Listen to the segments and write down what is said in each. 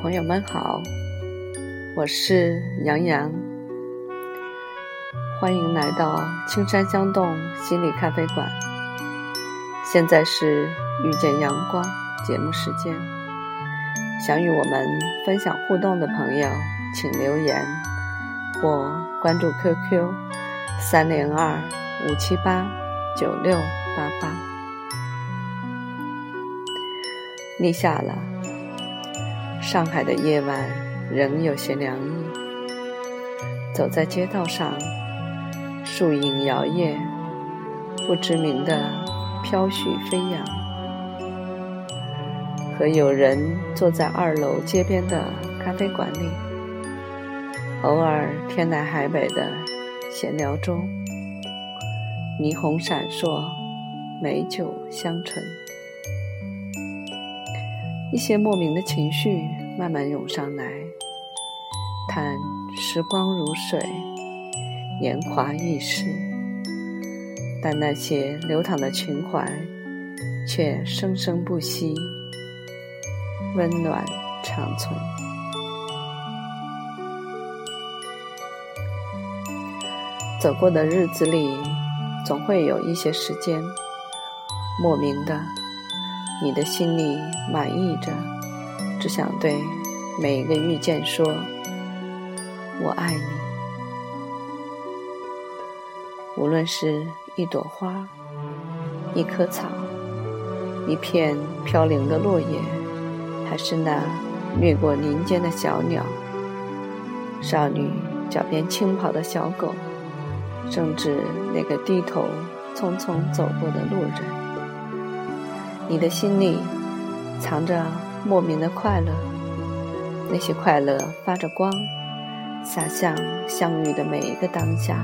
朋友们好，我是杨洋，欢迎来到青山香动心理咖啡馆。现在是遇见阳光节目时间，想与我们分享互动的朋友，请留言或关注 QQ 三零二五七八九六八八。立夏了。上海的夜晚仍有些凉意，走在街道上，树影摇曳，不知名的飘絮飞扬，和友人坐在二楼街边的咖啡馆里，偶尔天南海北的闲聊中，霓虹闪烁，美酒香醇。一些莫名的情绪慢慢涌上来，叹时光如水，年华易逝，但那些流淌的情怀却生生不息，温暖长存。走过的日子里，总会有一些时间，莫名的。你的心里满意着，只想对每一个遇见说：“我爱你。”无论是一朵花、一棵草、一片飘零的落叶，还是那掠过林间的小鸟、少女脚边轻跑的小狗，甚至那个低头匆匆走过的路人。你的心里藏着莫名的快乐，那些快乐发着光，洒向相遇的每一个当下。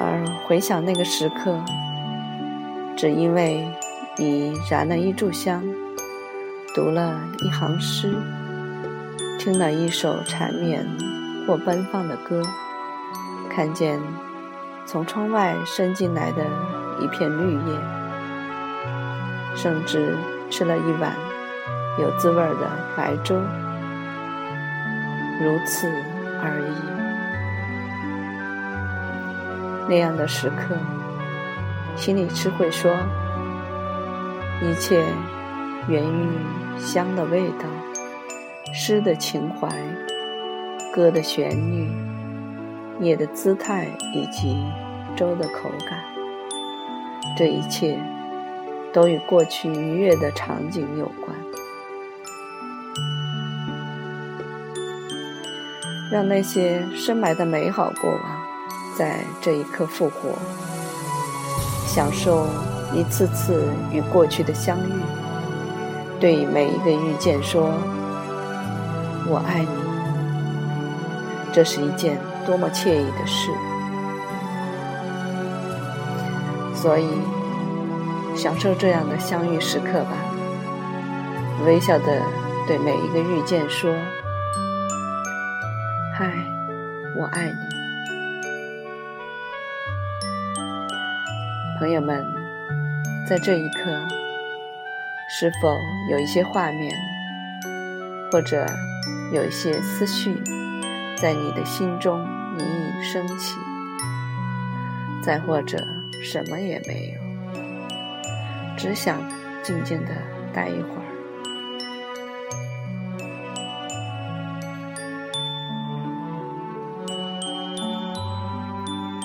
而回想那个时刻，只因为你燃了一炷香，读了一行诗，听了一首缠绵或奔放的歌，看见从窗外伸进来的。一片绿叶，甚至吃了一碗有滋味的白粥，如此而已。那样的时刻，心里只会说：一切源于香的味道、诗的情怀、歌的旋律、叶的姿态以及粥的口感。这一切都与过去愉悦的场景有关，让那些深埋的美好过往在这一刻复活，享受一次次与过去的相遇，对每一个遇见说“我爱你”，这是一件多么惬意的事。所以，享受这样的相遇时刻吧。微笑的对每一个遇见说：“嗨，我爱你。”朋友们，在这一刻，是否有一些画面，或者有一些思绪，在你的心中隐隐升起？再或者？什么也没有，只想静静的待一会儿。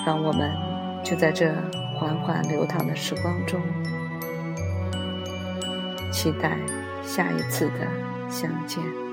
让我们就在这缓缓流淌的时光中，期待下一次的相见。